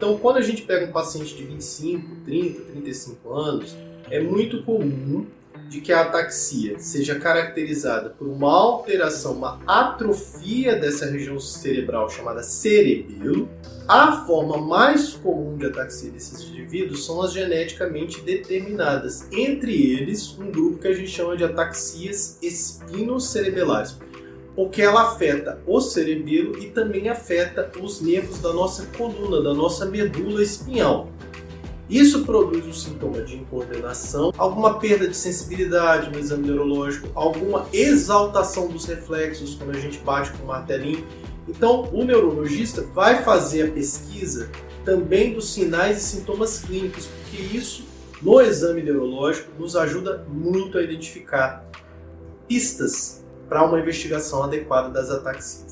Então, quando a gente pega um paciente de 25, 30, 35 anos, é muito comum de que a ataxia seja caracterizada por uma alteração, uma atrofia dessa região cerebral chamada cerebelo. A forma mais comum de ataxia desses indivíduos são as geneticamente determinadas, entre eles um grupo que a gente chama de ataxias espinocerebelares, porque ela afeta o cerebelo e também afeta os nervos da nossa coluna, da nossa medula espinhal. Isso produz um sintoma de incoordenação, alguma perda de sensibilidade no exame neurológico, alguma exaltação dos reflexos quando a gente bate com o martelinho. Então, o neurologista vai fazer a pesquisa também dos sinais e sintomas clínicos, porque isso no exame neurológico nos ajuda muito a identificar pistas para uma investigação adequada das ataxias.